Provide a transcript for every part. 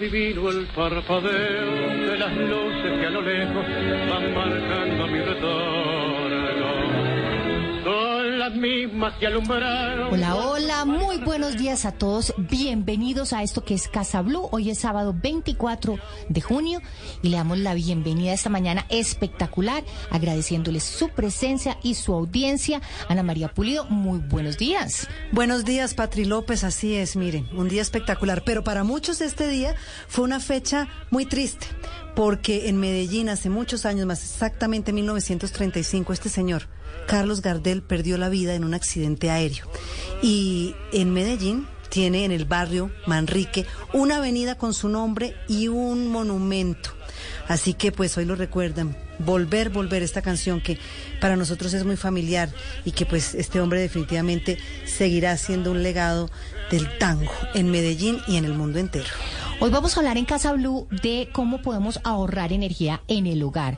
adivino el parpadeo de las luces que a lo lejos van marcando mi retorno. Hola, hola, muy buenos días a todos. Bienvenidos a esto que es Casa Blue. Hoy es sábado 24 de junio y le damos la bienvenida a esta mañana espectacular, agradeciéndoles su presencia y su audiencia. Ana María Pulido, muy buenos días. Buenos días, Patri López, así es, miren, un día espectacular, pero para muchos este día fue una fecha muy triste, porque en Medellín hace muchos años, más exactamente 1935, este señor, Carlos Gardel, perdió la vida en un accidente aéreo. Y en Medellín tiene en el barrio Manrique una avenida con su nombre y un monumento. Así que pues hoy lo recuerdan. Volver, volver esta canción que para nosotros es muy familiar y que pues este hombre definitivamente seguirá siendo un legado del tango en Medellín y en el mundo entero. Hoy vamos a hablar en Casa Blue de cómo podemos ahorrar energía en el hogar.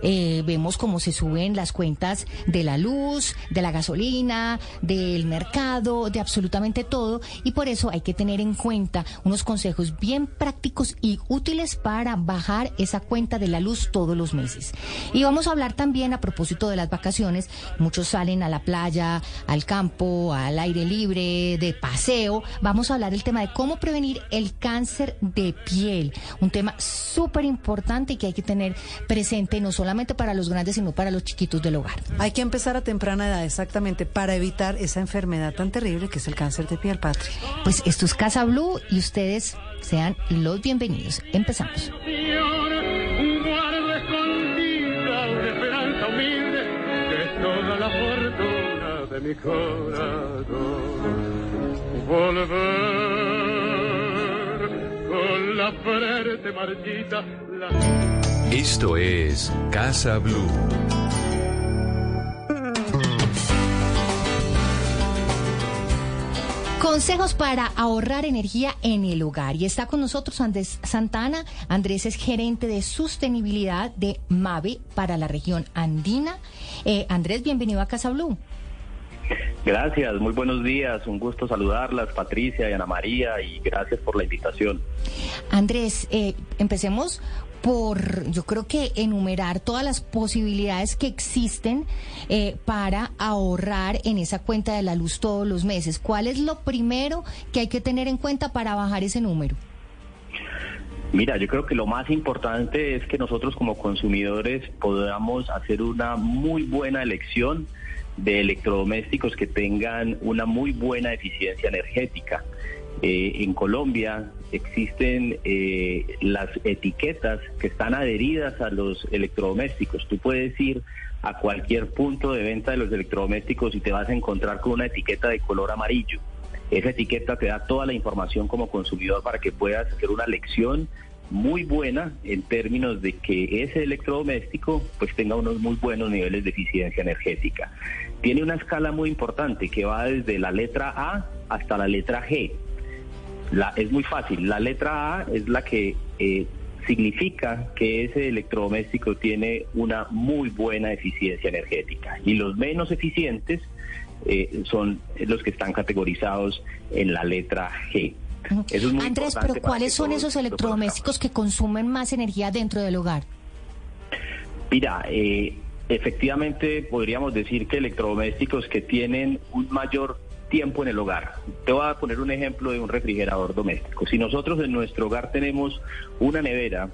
Eh, vemos cómo se suben las cuentas de la luz, de la gasolina, del mercado, de absolutamente todo. Y por eso hay que tener en cuenta unos consejos bien prácticos y útiles para bajar esa cuenta de la luz todos los meses. Y vamos a hablar también a propósito de las vacaciones. Muchos salen a la playa, al campo, al aire libre, de paseo. Vamos a hablar del tema de cómo prevenir el cáncer de piel, un tema súper importante y que hay que tener presente no solamente para los grandes, sino para los chiquitos del hogar. Hay que empezar a temprana edad, exactamente, para evitar esa enfermedad tan terrible que es el cáncer de piel, Patri. Pues esto es Casa Blue y ustedes sean los bienvenidos. Empezamos. Guardo escondida una esperanza humilde que es toda la fortuna de mi corazón. Volver la frente marchita. La... Esto es Casa Blue. Consejos para ahorrar energía en el hogar. Y está con nosotros Andrés Santana. Andrés es gerente de sostenibilidad de MAVE para la región andina. Eh, Andrés, bienvenido a Casa Blue. Gracias, muy buenos días, un gusto saludarlas, Patricia y Ana María, y gracias por la invitación. Andrés, eh, empecemos por, yo creo que enumerar todas las posibilidades que existen eh, para ahorrar en esa cuenta de la luz todos los meses. ¿Cuál es lo primero que hay que tener en cuenta para bajar ese número? Mira, yo creo que lo más importante es que nosotros como consumidores podamos hacer una muy buena elección de electrodomésticos que tengan una muy buena eficiencia energética. Eh, en Colombia existen eh, las etiquetas que están adheridas a los electrodomésticos. Tú puedes ir a cualquier punto de venta de los electrodomésticos y te vas a encontrar con una etiqueta de color amarillo. Esa etiqueta te da toda la información como consumidor para que puedas hacer una lección muy buena en términos de que ese electrodoméstico pues tenga unos muy buenos niveles de eficiencia energética. Tiene una escala muy importante que va desde la letra A hasta la letra G. Es muy fácil, la letra A es la que eh, significa que ese electrodoméstico tiene una muy buena eficiencia energética y los menos eficientes eh, son los que están categorizados en la letra G. Eso es muy Andrés, pero ¿cuáles son esos electrodomésticos que consumen más energía dentro del hogar? Mira, eh, efectivamente podríamos decir que electrodomésticos que tienen un mayor tiempo en el hogar. Te voy a poner un ejemplo de un refrigerador doméstico. Si nosotros en nuestro hogar tenemos una nevera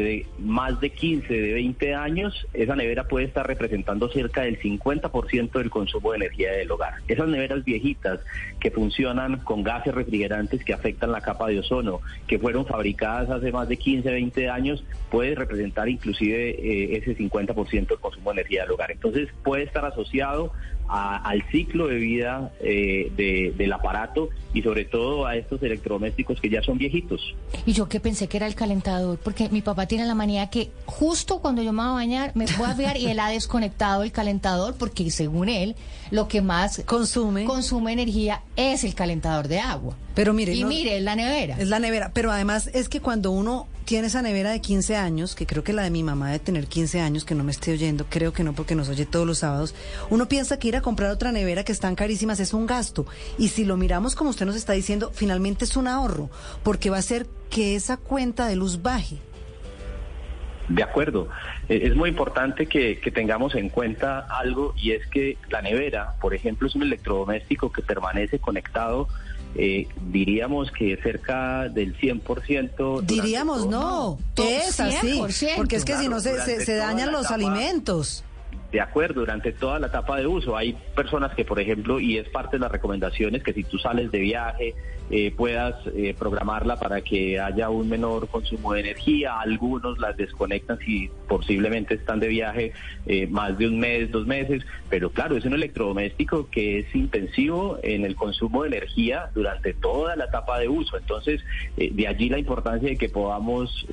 de más de 15, de 20 años, esa nevera puede estar representando cerca del 50% del consumo de energía del hogar. Esas neveras viejitas que funcionan con gases refrigerantes que afectan la capa de ozono, que fueron fabricadas hace más de 15, 20 años, puede representar inclusive eh, ese 50% del consumo de energía del hogar. Entonces puede estar asociado al ciclo de vida eh, del aparato y sobre todo a estos electrodomésticos que ya son viejitos. Y yo que pensé que era el calentador, porque mi papá tiene la manía que justo cuando yo me voy a bañar me voy a ver y él ha desconectado el calentador porque según él lo que más consume consume energía es el calentador de agua. Pero mire, y mire, es la nevera. Es la nevera, pero además es que cuando uno tiene esa nevera de 15 años, que creo que la de mi mamá debe tener 15 años, que no me esté oyendo, creo que no porque nos oye todos los sábados, uno piensa que ir a comprar otra nevera que están carísimas es un gasto. Y si lo miramos como usted nos está diciendo, finalmente es un ahorro, porque va a hacer que esa cuenta de luz baje. De acuerdo. Eh, Es muy importante que, que tengamos en cuenta algo y es que la nevera, por ejemplo, es un electrodoméstico que permanece conectado, eh, diríamos que cerca del 100%. durante Diríamos, todo- no, todo es así, 100%. porque es que si no se, se, se dañan los etapa- alimentos. De acuerdo, durante toda la etapa de uso. Hay personas que, por ejemplo, y es parte de las recomendaciones, que si tú sales de viaje, eh, puedas eh, programarla para que haya un menor consumo de energía. Algunos las desconectan si posiblemente están de viaje eh, más de un mes, dos meses. Pero claro, es un electrodoméstico que es intensivo en el consumo de energía durante toda la etapa de uso. Entonces, eh, de allí la importancia de que podamos...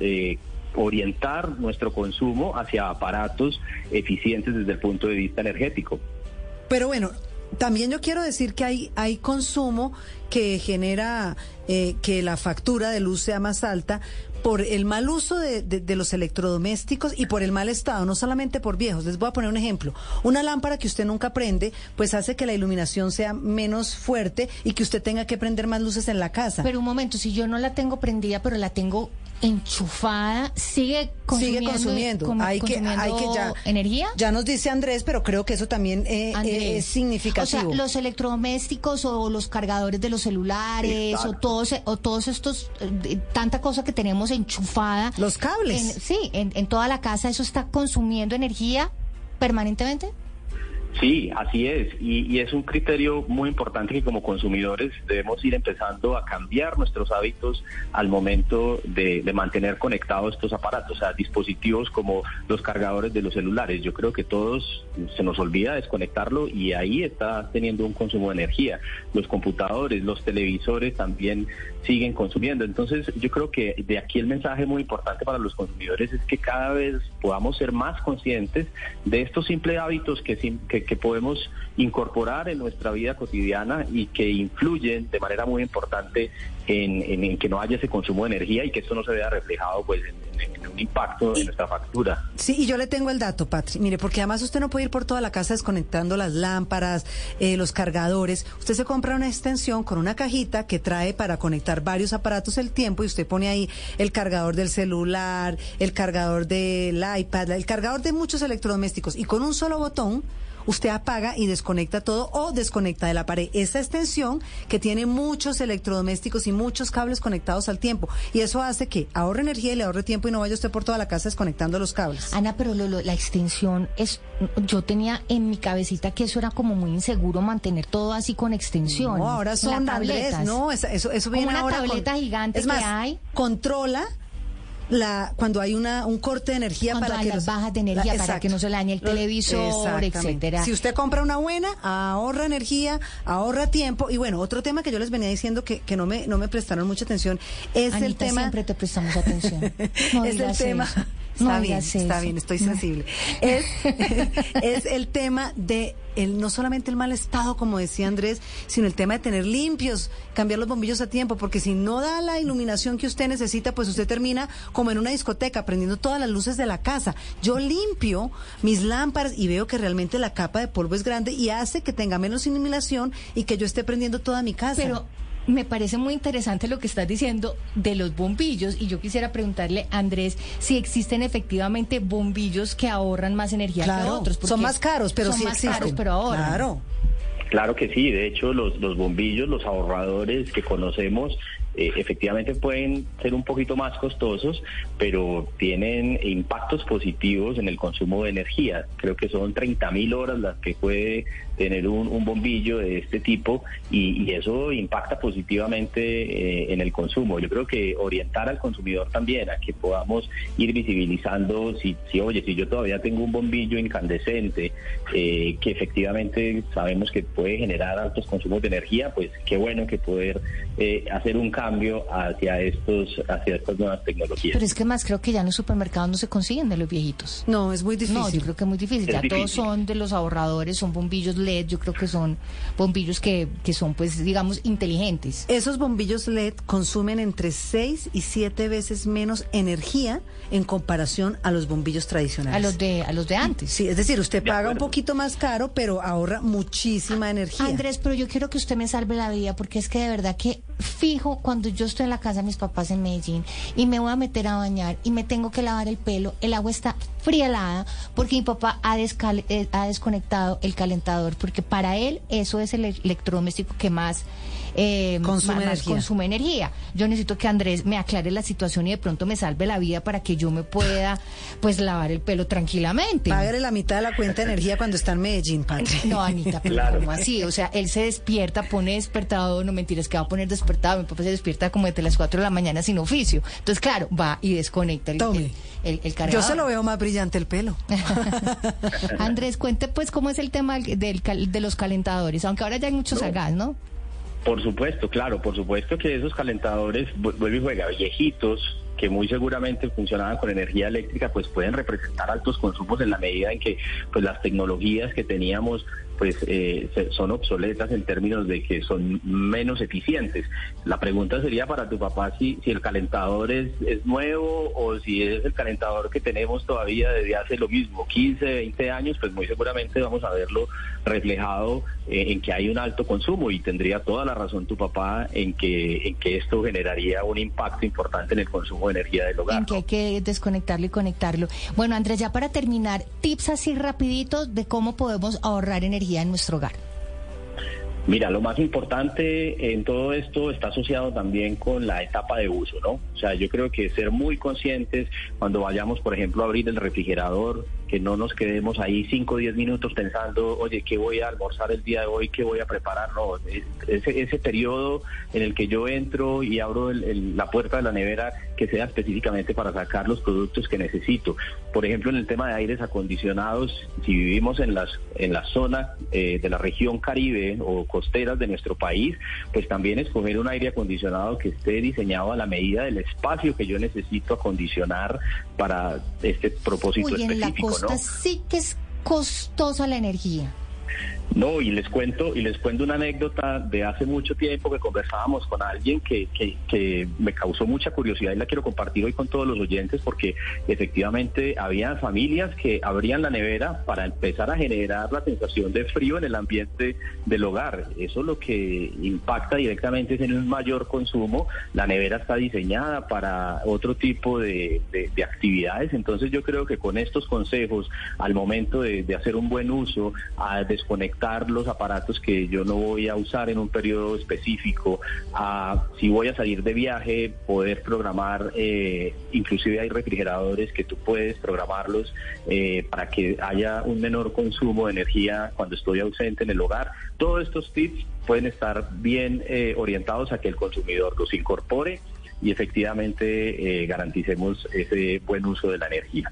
orientar nuestro consumo hacia aparatos eficientes desde el punto de vista energético. Pero bueno, también yo quiero decir que hay, hay consumo que genera eh, que la factura de luz sea más alta por el mal uso de, de- de los electrodomésticos y por el mal estado, no solamente por viejos. Les voy a poner un ejemplo. Una lámpara que usted nunca prende, pues hace que la iluminación sea menos fuerte y que usted tenga que prender más luces en la casa. Pero un momento, si yo no la tengo prendida, pero la tengo enchufada, sigue consumiendo, Sigue consumiendo. como- hay, que, hay que ya. energía. Ya nos dice Andrés, pero creo que eso también eh, Andrés. eh, es significativo. O sea, los electrodomésticos o los cargadores de los celulares o todos o todos estos eh, tanta cosa que tenemos enchufada. Los cables. en- sí, en, en toda la casa eso está consumiendo energía permanentemente. Sí, así es. Y, y es un criterio muy importante que como consumidores debemos ir empezando a cambiar nuestros hábitos al momento de, de mantener conectados estos aparatos, o sea, dispositivos como los cargadores de los celulares. Yo creo que todos se nos olvida desconectarlo y ahí está teniendo un consumo de energía. Los computadores, los televisores también siguen consumiendo. Entonces, yo creo que de aquí el mensaje muy importante para los consumidores es que cada vez podamos ser más conscientes de estos simples hábitos que, que podemos incorporar en nuestra vida cotidiana y que influyen de manera muy importante en, en- en que no haya ese consumo de energía y que esto no se vea reflejado pues en, un impacto en nuestra factura. Sí, y yo le tengo el dato, Patri. Mire, porque además usted no puede ir por toda la casa desconectando las lámparas, eh, los cargadores. Usted se compra una extensión con una cajita que trae para conectar varios aparatos el tiempo y usted pone ahí el cargador del celular, el cargador del iPad, el cargador de muchos electrodomésticos. Y con un solo botón usted apaga y desconecta todo o desconecta de la pared. Esa extensión que tiene muchos electrodomésticos y muchos cables conectados al tiempo. Y eso hace que ahorre energía y le ahorre tiempo y no vaya usted por toda la casa desconectando los cables. Ana, pero lo- lo- la extensión es, yo tenía en mi cabecita que eso era como muy inseguro mantener todo así con extensión. No, ahora son Andrés, tabletas. no, esa- eso, eso Como viene una ahora con- tableta gigante es que hay. controla la cuando hay una un corte de energía Cuando para hay que las bajas de energía, para exacto. que no se le dañe el televisor, etcétera. Si usted compra una buena, ahorra energía, ahorra tiempo y bueno, otro tema que yo les venía diciendo que, que no me no me prestaron mucha atención es el tema siempre te prestamos atención. No es el tema. eso. Está No bien, está eso. bien, estoy sensible. Es, es el tema de el, no solamente el mal estado, como decía Andrés, sino el tema de tener limpios, cambiar los bombillos a tiempo, porque si no da la iluminación que usted necesita, pues usted termina como en una discoteca, prendiendo todas las luces de la casa. Yo limpio mis lámparas y veo que realmente la capa de polvo es grande y hace que tenga menos iluminación y que yo esté prendiendo toda mi casa. Pero me parece muy interesante lo que estás diciendo de los bombillos y yo quisiera preguntarle a Andrés si existen efectivamente bombillos que ahorran más energía que otros. porque son más caros, pero son sí más existen. caros, pero ahorran. Claro. Claro que sí, de hecho los, los bombillos, los ahorradores que conocemos, eh, efectivamente pueden ser un poquito más costosos, pero tienen impactos positivos en el consumo de energía. Creo que son 30 mil horas las que puede tener un, un bombillo de este tipo y, y eso impacta positivamente eh, en el consumo. Yo creo que orientar al consumidor también a que podamos ir visibilizando si, si oye, si yo todavía tengo un bombillo incandescente eh, que efectivamente sabemos que puede generar altos consumos de energía, pues qué bueno que poder eh, hacer un cambio hacia estos hacia estas nuevas tecnologías. Pero es que más creo que ya en los supermercados no se consiguen de los viejitos. No, es muy difícil. No, yo creo que es muy difícil. Es ya todos son de los ahorradores, son bombillos LED, yo creo que son bombillos que, que son, pues, digamos, inteligentes. Esos bombillos LED consumen entre 6 y 7 veces menos energía en comparación a los bombillos tradicionales. A los de, a los de antes. Sí, es decir, usted De paga un poquito más caro, pero ahorra muchísima energía. Andrés, pero yo quiero que usted me salve la vida porque es que de verdad que fijo cuando yo estoy en la casa de mis papás en Medellín y me voy a meter a bañar y me tengo que lavar el pelo, el agua está fría helada porque mi papá ha, eh, ha desconectado el calentador porque para él eso es el e- electrodoméstico que más eh, Consume más energía. consume energía. Yo necesito que Andrés me aclare la situación y de pronto me salve la vida para que yo me pueda pues lavar el pelo tranquilamente. Págale la mitad de la cuenta de energía cuando está en Medellín, padre. No, Anita, pero Claro. ¿cómo así? O sea, él se despierta, pone despertado, no mentiras, que va a poner despertado. Mi papá se despierta como desde las 4 de la mañana sin oficio. Entonces, claro, va y desconecta el, Tome. el, el- el Yo se lo veo más brillante el pelo. Andrés, cuente pues cómo es el tema del, de los calentadores, aunque ahora ya hay muchos a gas, ¿no? Por supuesto, claro, por supuesto que esos calentadores, vu- vuelve y juega, viejitos, que muy seguramente funcionaban con energía eléctrica, pues pueden representar altos consumos en la medida en que pues las tecnologías que teníamos pues eh, son obsoletas en términos de que son menos eficientes. La pregunta sería para tu papá si, si el calentador es, es nuevo o si es el calentador que tenemos todavía desde hace lo mismo, 15, 20 años, pues muy seguramente vamos a verlo reflejado eh, en que hay un alto consumo y tendría toda la razón tu papá en que, en que esto generaría un impacto importante en el consumo de energía del hogar. En que hay que desconectarlo y conectarlo. Bueno, Andrés, ya para terminar, tips así rapiditos de cómo podemos ahorrar energía en nuestro hogar. Mira, lo más importante en todo esto está asociado también con la etapa de uso, ¿no? O sea, yo creo que ser muy conscientes cuando vayamos, por ejemplo, a abrir el refrigerador, que no nos quedemos ahí 5 o 10 minutos pensando, oye, ¿qué voy a almorzar el día de hoy? ¿Qué voy a preparar? No, es- ese, ese periodo en el que yo entro y abro el- la puerta de la nevera que sea específicamente para sacar los productos que necesito. Por ejemplo, en el tema de aires acondicionados, si vivimos en las en la zona eh, de la región Caribe o costeras de nuestro país, pues también escoger un aire acondicionado que esté diseñado a la medida del espacio que yo necesito acondicionar para este propósito Uy, en la específico, costa ¿no? sí que es costosa la energía. No, y les cuento, y les cuento una anécdota de hace mucho tiempo que conversábamos con alguien que, que, que me causó mucha curiosidad y la quiero compartir hoy con todos los oyentes porque efectivamente había familias que abrían la nevera para empezar a generar la sensación de frío en el ambiente del hogar. Eso lo que impacta directamente es en un mayor consumo. La nevera está diseñada para otro tipo de, de- de actividades. Entonces yo creo que con estos consejos, al momento de, de hacer un buen uso, a desconectar los aparatos que yo no voy a usar en un periodo específico, a si voy a salir de viaje, poder programar, eh, inclusive hay refrigeradores que tú puedes programarlos eh, para que haya un menor consumo de energía cuando estoy ausente en el hogar. Todos estos tips pueden estar bien eh, orientados a que el consumidor los incorpore y efectivamente eh, garanticemos ese buen uso de la energía.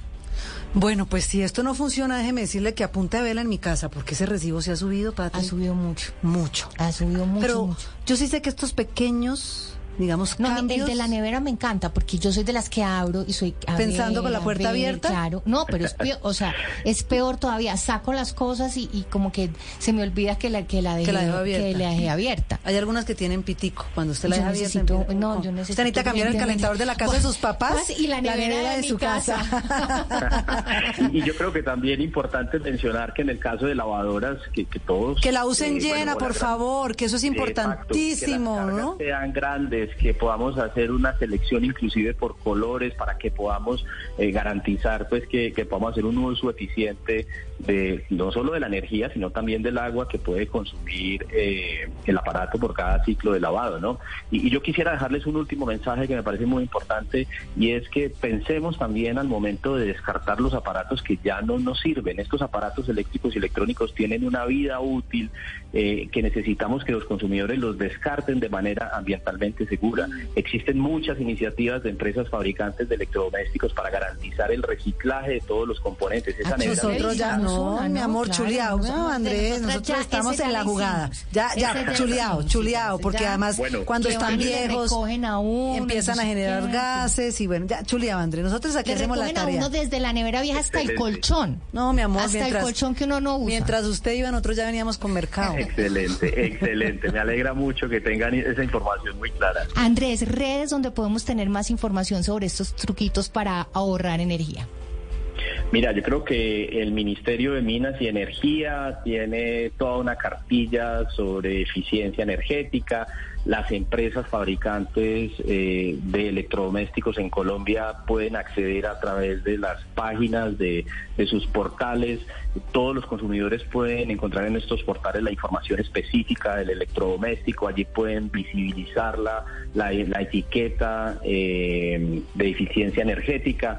Bueno, pues si esto no funciona, déjeme decirle que apunte a vela en mi casa, porque ese recibo se ha subido, Patri. Ha subido mucho. mucho. Ha subido mucho. Pero mucho. yo sí sé que estos pequeños, digamos, No, cambios... el de la nevera me encanta porque yo soy de las que abro y soy a ¿Pensando ver, con la puerta ver, abierta? Claro, no, pero es peor, o sea, es peor todavía. Saco las cosas y, y como que se me olvida que la que la dejé, Que la abierta. que la dejé abierta. Hay algunas que tienen pitico. Cuando usted la Yo deja abierta, necesito- empieza- no, yo necesito Usted necesita cambiar el calentador de la casa de sus papás Pues, y la nevera de su casa. y yo creo que también importante mencionar que en el caso de lavadoras, que, que todos... que la usen eh, llena, bueno, por gran- favor, que eso es Exacto, importantísimo, que las cargas ¿no? sean grandes, que podamos hacer una selección inclusive por colores para que podamos eh, garantizar pues que, podamos hacer un uso eficiente de no solo de la energía, sino también del agua que puede consumir eh, el aparato por cada ciclo de lavado, ¿no? Y yo quisiera dejarles un último mensaje que me parece muy importante y es que pensemos también al momento de descartar los aparatos que ya no nos sirven. Estos aparatos eléctricos y electrónicos tienen una vida útil eh, que necesitamos que los consumidores los descarten de manera ambientalmente segura. Existen muchas iniciativas de empresas fabricantes de electrodomésticos para garantizar el reciclaje de todos los componentes. Esa Ah, nevera nosotros ya no, mi amor, claro, chuleado. nosotros- No, Andrés, nosotros estamos en la jugada. Ya, ya, chuleado, chuleado, porque ya- además Bueno. cuando están viejos recogen a uno, empiezan no a generar qué. gases y bueno, ya, chuleado, Andrés. Nosotros aquí Le hacemos la recogen a tarea. uno desde la nevera vieja hasta el Excelente. colchón. No, mi amor, Hasta mientras, el colchón que uno no usa. mientras usted iba, nosotros ya veníamos con mercado. Excelente, excelente. Me alegra mucho que tengan esa información muy clara. Andrés, redes donde podemos tener más información sobre estos truquitos para ahorrar energía. Mira, yo creo que el Ministerio de Minas y Energía tiene toda una cartilla sobre eficiencia energética. Las empresas fabricantes eh, de electrodomésticos en Colombia pueden acceder a través de las páginas de, de sus portales. Todos los consumidores pueden encontrar en estos portales la información específica del electrodoméstico. Allí pueden visibilizar la, la, la etiqueta eh, de eficiencia energética.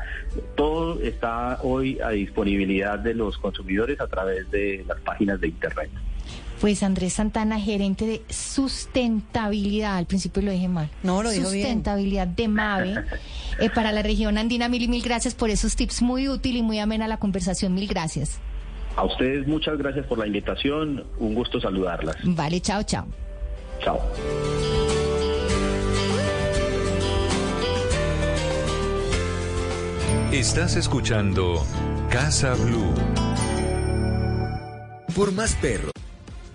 Todo está hoy a disponibilidad de los consumidores a través de las páginas de Internet. Pues Andrés Santana, gerente de sustentabilidad, al principio lo dije mal. No, lo dijo bien. Sustentabilidad de MAVE eh, para la región andina. Mil y mil gracias por esos tips, muy útil y muy amena la conversación. Mil gracias. A ustedes muchas gracias por la invitación. Un gusto saludarlas. Vale, chao, chao. Chao. Estás escuchando Casa Blue. Por más perro.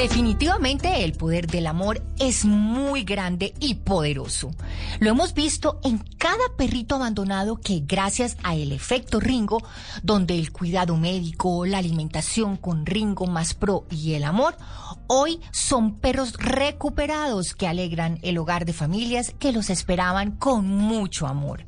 Definitivamente el poder del amor es muy grande y poderoso. Lo hemos visto en cada perrito abandonado que gracias a el efecto Ringo, donde el cuidado médico, la alimentación con Ringo más Pro y el amor, hoy son perros recuperados que alegran el hogar de familias que los esperaban con mucho amor.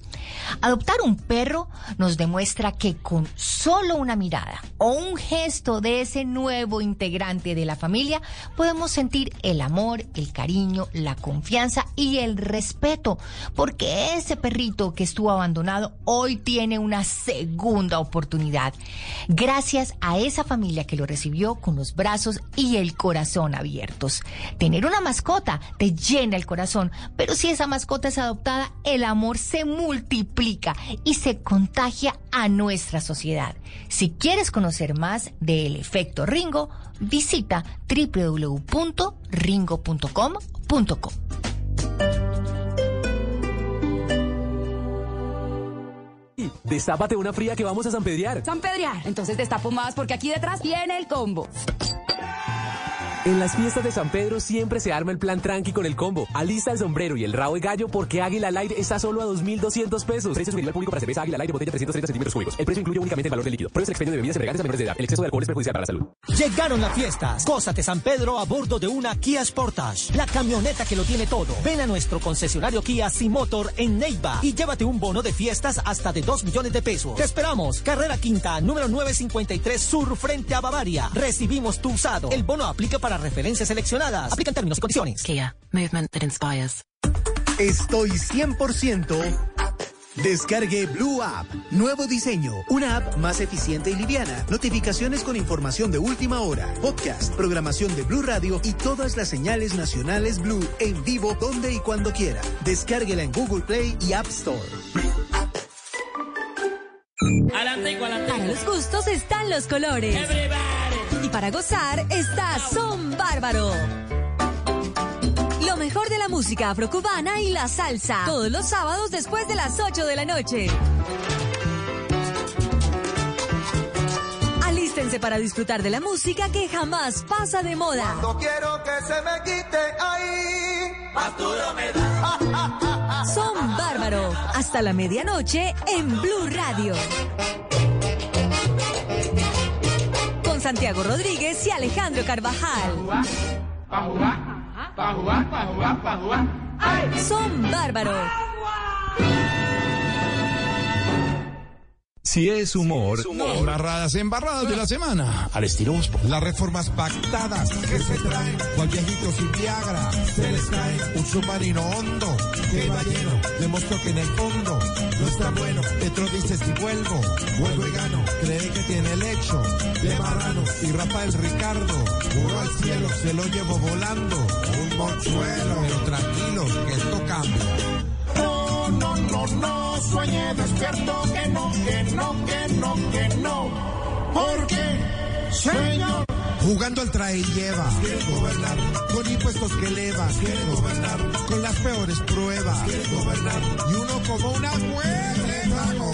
Adoptar un perro nos demuestra que con solo una mirada o un gesto de ese nuevo integrante de la familia podemos sentir el amor, el cariño, la confianza y el respeto, porque ese perrito que estuvo abandonado hoy tiene una segunda oportunidad, gracias a esa familia que lo recibió con los brazos y el corazón abiertos. Tener una mascota te llena el corazón, pero si esa mascota es adoptada, el amor se multiplica y se contagia a nuestra sociedad. Si quieres conocer más del efecto Ringo, visita www.ringo.com.co. Destápate una fría que vamos a San Pedriar. San Pedriar. Entonces destapo más porque aquí detrás viene el combo. En las fiestas de San Pedro siempre se arma el plan tranqui con el combo. Alista el sombrero y el rabo de gallo porque Águila al aire está solo a 2.200 pesos. Precio sugerido al público para cerveza Águila al aire botella 330 centímetros cúbicos. El precio incluye únicamente el valor del líquido. Pruebes el expendio de bebidas embriagantes a menores de edad. El exceso de alcohol es perjudicial para la salud. Llegaron las fiestas. Gózate San Pedro a bordo de una Kia Sportage. La camioneta que lo tiene todo. Ven a nuestro concesionario Kia Motor en Neiva y llévate un bono de fiestas hasta de 2 millones de pesos. Te esperamos. Carrera Quinta, número 953 Sur, frente a Bavaria. Recibimos tu usado. El bono aplica para referencias seleccionadas. Aplican términos y condiciones. Kia, movement that inspires. Estoy 100%. Descargue Blue App. Nuevo diseño. Una app más eficiente y liviana. Notificaciones con información de última hora. Podcast, programación de Blue Radio y todas las señales nacionales Blue en vivo donde y cuando quiera. Descárguela en Google Play y App Store. Para los gustos están los colores. Y para gozar está Son Bárbaro. Lo mejor de la música afrocubana y la salsa. Todos los sábados después de las 8 de la noche. Alístense para disfrutar de la música que jamás pasa de moda. No quiero que se me quite ahí. Me da. Son Bárbaro. Hasta la medianoche en Blue Radio. Santiago Rodríguez y Alejandro Carvajal. pa' jugar, pa' jugar, pa' jugar. Son bárbaros. Si es humor, Embarradas, embarradas de la semana. Al estilo Bospo. Las reformas pactadas que se traen, cual viejitos sin Viagra, se les cae un submarino hondo que va lleno. Demostró que en el fondo no está bueno. Petro dice si vuelvo, vuelvo y gano. Cree que tiene el hecho de marrano. Y Rafael Ricardo, juró al cielo, se lo llevó volando. Un mochuelo, pero tranquilos, que esto cambia. No, no, no, sueñe despierto que no, que no, que no, que no. Porque, señor. Jugando al trae y lleva. Gobernar. Con impuestos que eleva. Gobernar. Con las peores pruebas. Gobernar. Y uno como una gobernar.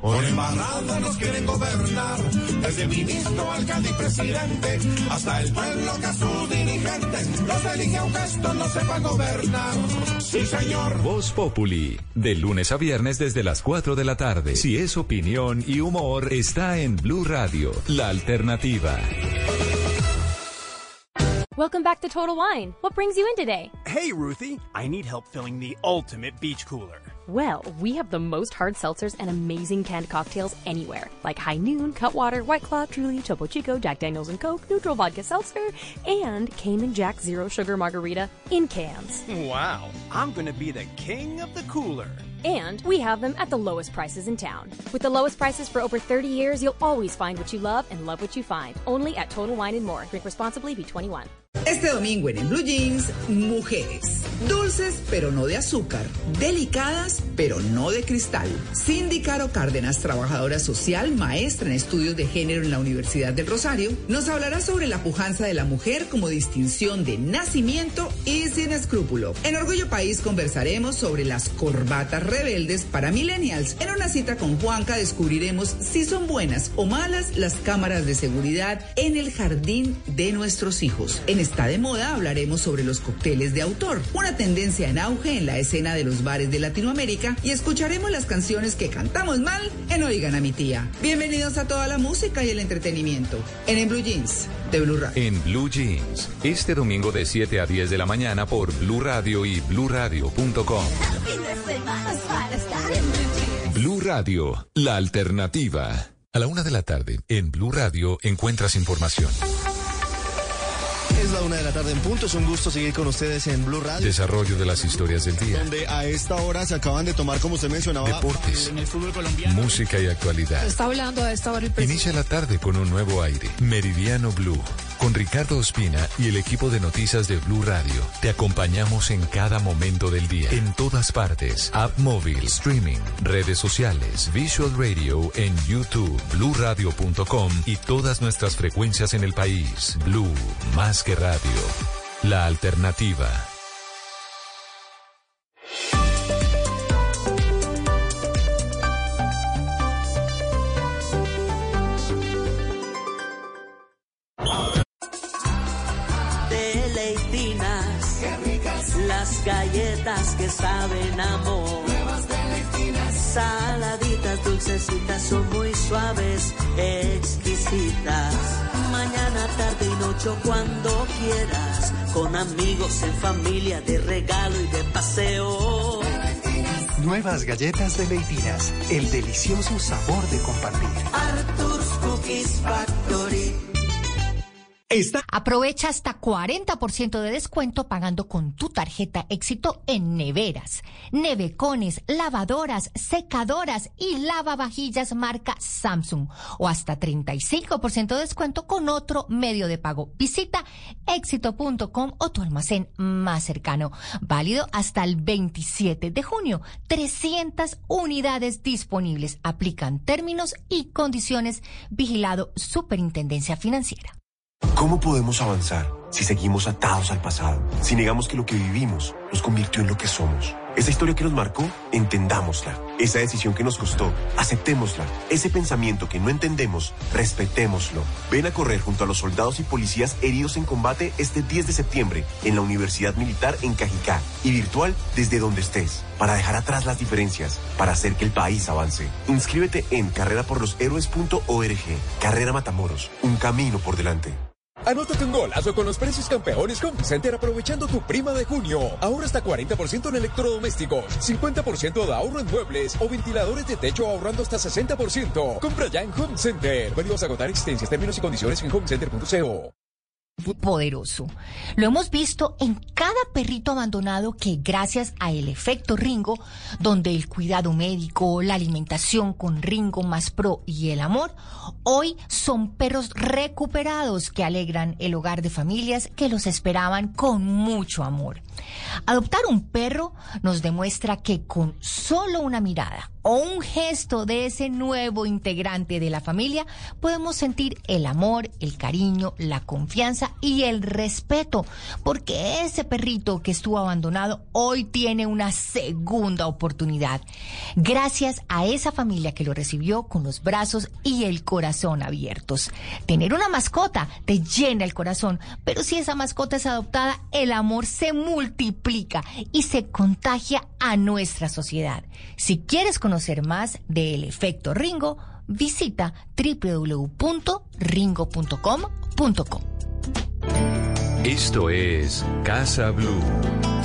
Por embarrada nos quieren gobernar, desde ministro, alcalde y presidente, hasta el pueblo que a sus dirigentes los elige aunque no sepa gobernar. Sí, señor. Voz Populi, de lunes a viernes desde las 4 de la tarde. Si es opinión y humor, está en Blue Radio, la alternativa. Welcome back to Total Wine. What brings you in today? Hey, Ruthie. I need help filling the ultimate beach cooler. Well, we have the most hard seltzers and amazing canned cocktails anywhere, like High Noon, Cutwater, White Claw, Truly, Topo Chico, Jack Daniels and Coke, Neutral Vodka Seltzer, and Cayman Jack Zero Sugar Margarita in cans. Wow. I'm going to be the king of the cooler. And we have them at the lowest prices in town. With the lowest prices for over 30 years, you'll always find what you love and love what you find. Only at Total Wine and More. Drink responsibly, be 21. Este domingo en el Blue Jeans, mujeres. Dulces, pero no de azúcar. Delicadas, pero no de cristal. Cindy Caro Cárdenas, trabajadora social, maestra en estudios de género en la Universidad del Rosario, nos hablará sobre la pujanza de la mujer como distinción de nacimiento y sin escrúpulo. En Orgullo País conversaremos sobre las corbatas rebeldes para millennials. En una cita con Juanca descubriremos si son buenas o malas las cámaras de seguridad en el jardín de nuestros hijos. En Está de moda hablaremos sobre los cócteles de autor, una tendencia en auge en la escena de los bares de Latinoamérica y escucharemos las canciones que cantamos mal en Oigan a mi tía. Bienvenidos a toda la música y el entretenimiento en En Blue Jeans de Blue Radio. En Blue Jeans, este domingo de 7 a 10 de la mañana por Blue Radio y bluradio.com. Blue Radio, la alternativa. A la una de la tarde, en Blue Radio encuentras información. Es la una de la tarde en punto. Es un gusto seguir con ustedes en Blue Radio. Desarrollo de las historias del día. Donde a esta hora se acaban de tomar, como usted mencionaba, Deportes. en el fútbol colombiano. Música y actualidad. Está hablando a esta hora el presidente. Inicia la tarde con un nuevo aire. Meridiano Blue. Con Ricardo Ospina y el equipo de noticias de Blue Radio. Te acompañamos en cada momento del día. En todas partes. App móvil, streaming, redes sociales, Visual Radio en YouTube, bluradio.com y todas nuestras frecuencias en el país. Blue, más que radio. La alternativa. Amigos, en familia, de regalo y de paseo. Nuevas galletas de Leitinas, el delicioso sabor de compartir. Arthur's Cookies Factory. Aprovecha hasta 40% de descuento pagando con tu tarjeta éxito en neveras, nevecones, lavadoras, secadoras y lavavajillas marca Samsung o hasta 35% de descuento con otro medio de pago. Visita éxito.com o tu almacén más cercano. Válido hasta el 27 de junio. 300 unidades disponibles. Aplican términos y condiciones. Vigilado Superintendencia Financiera. ¿Cómo podemos avanzar si seguimos atados al pasado? Si negamos que lo que vivimos nos convirtió en lo que somos. Esa historia que nos marcó, entendámosla. Esa decisión que nos costó, aceptémosla. Ese pensamiento que no entendemos, respetémoslo. Ven a correr junto a los soldados y policías heridos en combate este 10 de septiembre en la Universidad Militar en Cajicá y virtual desde donde estés, para dejar atrás las diferencias, para hacer que el país avance. Inscríbete en carreraporloshéroes.org. Carrera Matamoros, un camino por delante. Anótate un golazo con los precios campeones Home Center aprovechando tu prima de junio. Ahora hasta 40% en electrodomésticos, 50% de ahorro en muebles o ventiladores de techo ahorrando hasta 60%. Compra ya en Home Center. Válidos a agotar existencias, términos y condiciones en homecenter.co poderoso. Lo hemos visto en cada perrito abandonado que gracias a el efecto Ringo, donde el cuidado médico, la alimentación con Ringo más Pro y el amor, hoy son perros recuperados que alegran el hogar de familias que los esperaban con mucho amor. Adoptar un perro nos demuestra que con solo una mirada o un gesto de ese nuevo integrante de la familia podemos sentir el amor, el cariño, la confianza y el respeto, porque ese perrito que estuvo abandonado hoy tiene una segunda oportunidad. Gracias a esa familia que lo recibió con los brazos y el corazón abiertos. Tener una mascota te llena el corazón, pero si esa mascota es adoptada, el amor se multiplica y se contagia a nuestra sociedad. Si quieres conocer más del efecto Ringo, visita www.ringo.com.co. Esto es Casa Blue.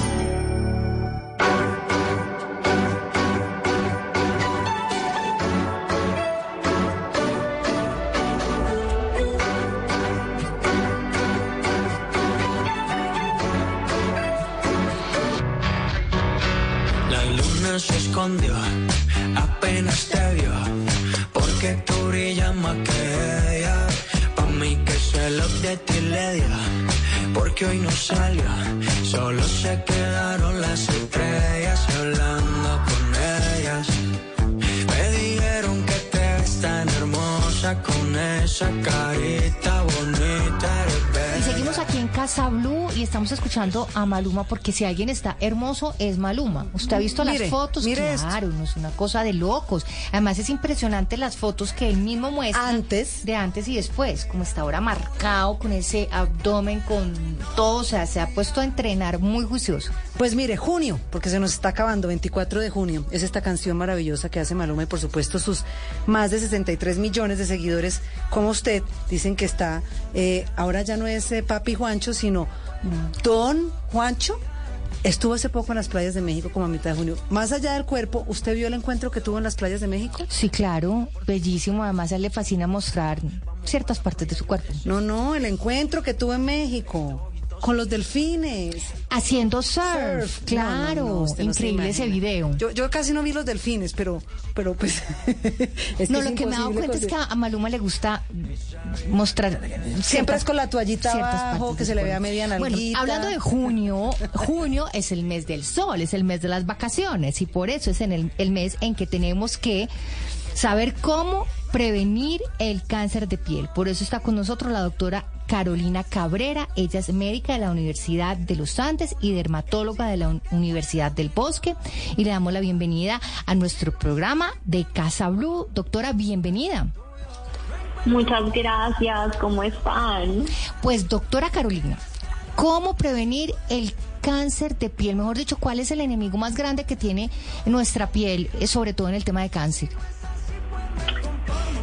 Apenas te vio, porque tú brillas más que ella. Pa' mí que se lo de ti le dio, porque hoy no salió, solo se quedaron y estamos escuchando a Maluma porque si alguien está hermoso es Maluma. ¿Usted ha visto Mire, las fotos? mire esto. claro, no es una cosa de locos. Además es impresionante las fotos que él mismo muestra Antes. de antes y después, como está ahora marcado con ese abdomen con todo, o sea, se ha puesto a entrenar muy juicioso. Pues mire, junio, porque se nos está acabando, 24 de junio, es esta canción maravillosa que hace Maluma y por supuesto sus más de 63 millones de seguidores como usted dicen que está, eh, ahora ya no es eh, Papi Juancho, sino Don Juancho. Estuvo hace poco en las playas de México como a mitad de junio. Más allá del cuerpo, ¿usted vio el encuentro que tuvo en las playas de México? Sí, claro, bellísimo. Además, a él le fascina mostrar ciertas partes de su cuerpo. No, no, el encuentro que tuvo en México con los delfines. Haciendo surf, Surf. claro. No, Increíble ese video. Yo, yo casi no vi los delfines, pero, pero pues. es no, es lo que me he dado cuenta es que a Maluma le gusta mostrar. Siempre ciertas- es con la toallita abajo, que se le vea media Bueno, hablando de junio, junio es el mes del sol, es el mes de las vacaciones y por eso es en el, el mes en que tenemos que saber cómo prevenir el cáncer de piel. Por eso está con nosotros la doctora Carolina Cabrera. Ella es médica de la Universidad de los Andes y dermatóloga de la Un- Universidad del Bosque. Y le damos la bienvenida a nuestro programa de Casa Blue. Doctora, bienvenida. Muchas gracias, ¿cómo están? Pues doctora Carolina, ¿cómo prevenir el cáncer de piel? Mejor dicho, ¿cuál es el enemigo más grande que tiene nuestra piel, eh, sobre todo en el tema de cáncer?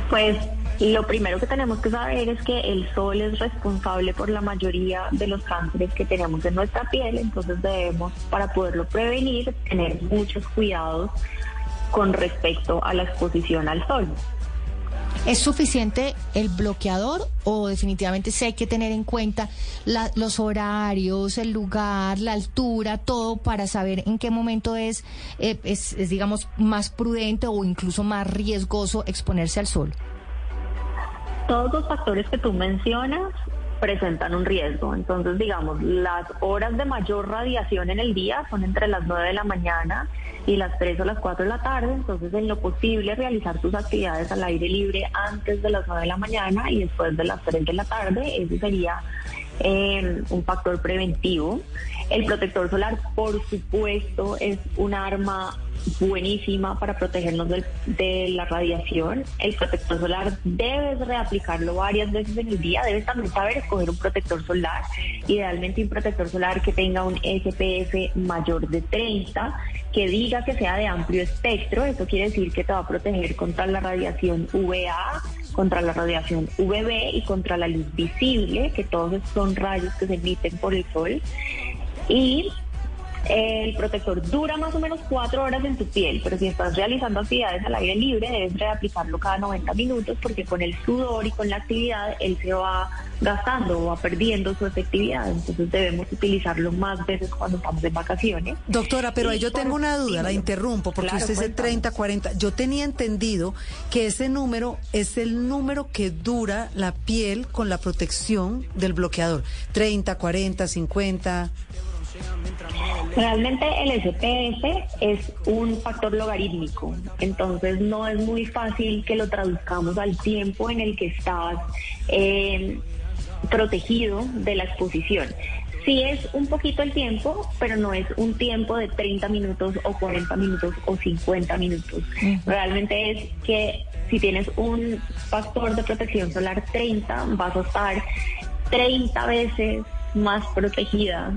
Pues lo primero que tenemos que saber es que el sol es responsable por la mayoría de los cánceres que tenemos en nuestra piel, entonces debemos, para poderlo prevenir, tener muchos cuidados con respecto a la exposición al sol. ¿Es suficiente el bloqueador o definitivamente sí hay que tener en cuenta la- los horarios, el lugar, la altura, todo para saber en qué momento es, eh, es, es, digamos, más prudente o incluso más riesgoso exponerse al sol? Todos los factores que tú mencionas presentan un riesgo. Entonces, digamos, las horas de mayor radiación en el día son entre las 9 de la mañana y las 3 o las 4 de la tarde. Entonces, en lo posible, realizar tus actividades al aire libre antes de las 9 de la mañana y después de las 3 de la tarde. Ese sería eh, un factor preventivo. El protector solar, por supuesto, es un arma buenísima para protegernos del- de la radiación. El protector solar debes reaplicarlo varias veces en el día. Debes también saber escoger un protector solar. Idealmente un protector solar que tenga un SPF mayor de 30, que diga que sea de amplio espectro. Eso quiere decir que te va a proteger contra la radiación UVA, contra la radiación UVB y contra la luz visible, que todos son rayos que se emiten por el sol. Y el protector dura más o menos cuatro horas en tu piel, pero si estás realizando actividades al aire libre debes reaplicarlo cada 90 minutos porque con el sudor y con la actividad él se va gastando o va perdiendo su efectividad. Entonces debemos utilizarlo más veces cuando estamos en vacaciones. Doctora, pero ahí yo tengo una duda, la interrumpo, porque Claro, usted dice cuéntame. 30, 40. Yo tenía entendido que ese número es el número que dura la piel con la protección del bloqueador. 30, 40, 50. Realmente el SPF es un factor logarítmico, entonces no es muy fácil que lo traduzcamos al tiempo en el que estás eh, protegido de la exposición. Sí es un poquito el tiempo, pero no es un tiempo de 30 minutos o 40 minutos o 50 minutos. Realmente es que si tienes un factor de protección solar 30, vas a estar 30 veces más protegida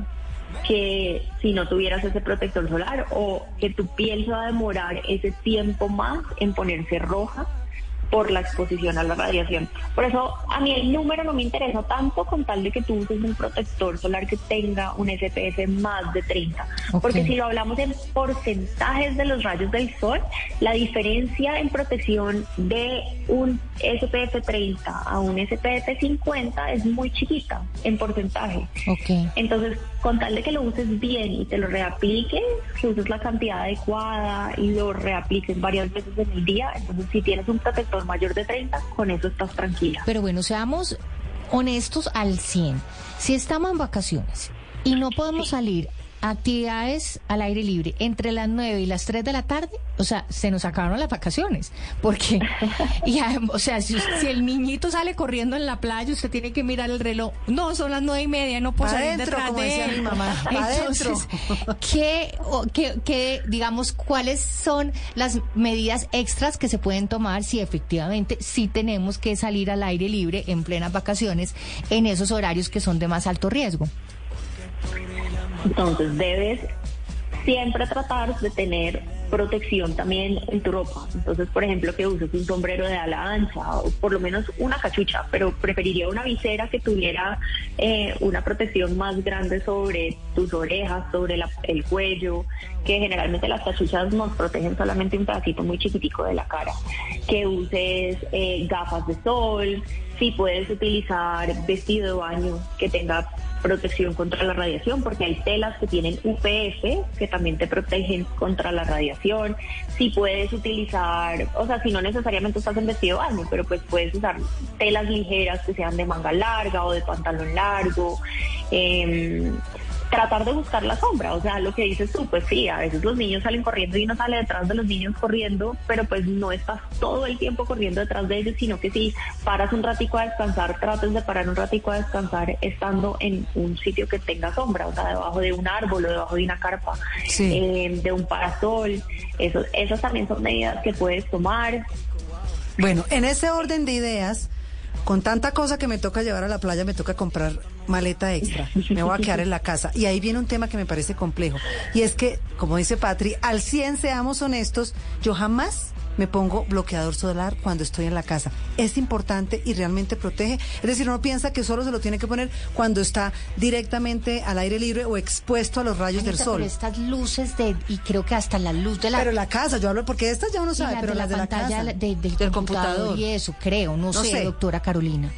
que si no tuvieras ese protector solar o que tu piel se va a demorar ese tiempo más en ponerse roja por la exposición a la radiación. Por eso a mí el número no me interesa tanto con tal de que tú uses un protector solar que tenga un SPF más de 30. Porque si lo hablamos en porcentajes de los rayos del sol, la diferencia en protección de un SPF 30 a un SPF 50 es muy chiquita en porcentaje. Ok. Entonces, con tal de que lo uses bien y te lo reapliques, que uses la cantidad adecuada y lo reapliques varias veces en el día, entonces si tienes un protector mayor de 30, con eso estás tranquila. Pero bueno, seamos honestos al 100. Si estamos en vacaciones y no podemos salir a actividades al aire libre entre las 9 y las 3 de la tarde, o sea, se nos acabaron las vacaciones. Porque, y, o sea, si, si el niñito sale corriendo en la playa, usted tiene que mirar el reloj. No, son las nueve y media, no puedo salir adentro, detrás como de decía él. mi mamá, Entonces, ¿qué, o- qué, qué, digamos, cuáles son las medidas extras que se pueden tomar si efectivamente sí tenemos que salir al aire libre en plenas vacaciones en esos horarios que son de más alto riesgo? Entonces debes siempre tratar de tener protección también en tu ropa. Entonces, por ejemplo, que uses un sombrero de ala ancha o por lo menos una cachucha, pero preferiría una visera que tuviera eh, una protección más grande sobre tus orejas, sobre la- el cuello, que generalmente las cachuchas nos protegen solamente un pedacito muy chiquitico de la cara. Que uses eh, gafas de sol, si puedes utilizar vestido de baño que tenga protección contra la radiación, porque hay telas que tienen UPF que también te protegen contra la radiación. Si puedes utilizar, o sea, si no necesariamente estás en vestido de baño, pero pues puedes usar telas ligeras que sean de manga larga o de pantalón largo. Em, tratar de buscar la sombra, o sea, lo que dices tú, pues sí, a veces los niños salen corriendo y uno sale detrás de los niños corriendo, pero pues no estás todo el tiempo corriendo detrás de ellos, sino que si paras un ratico a descansar, trates de parar un ratico a descansar estando en un sitio que tenga sombra, o sea, debajo de un árbol o debajo de una carpa, eh, de un parasol, eso, esas también son medidas que puedes tomar. Bueno, en ese orden de ideas, con tanta cosa que me toca llevar a la playa, me toca comprar maleta extra. Me voy a quedar en la casa. Y ahí viene un tema que me parece complejo. Y es que, como dice Patri, al 100 seamos honestos, yo jamás me pongo bloqueador solar cuando estoy en la casa. Es importante y realmente protege. Es decir, uno piensa que solo se lo tiene que poner cuando está directamente al aire libre o expuesto a los rayos del sol. Pero estas luces de, y creo que hasta la luz de la... Pero la casa, yo hablo porque estas ya uno sabe, pero de las la de la pantalla casa. de- del, Del computador, computador. y eso, creo, no, No sé, sé. doctora Carolina.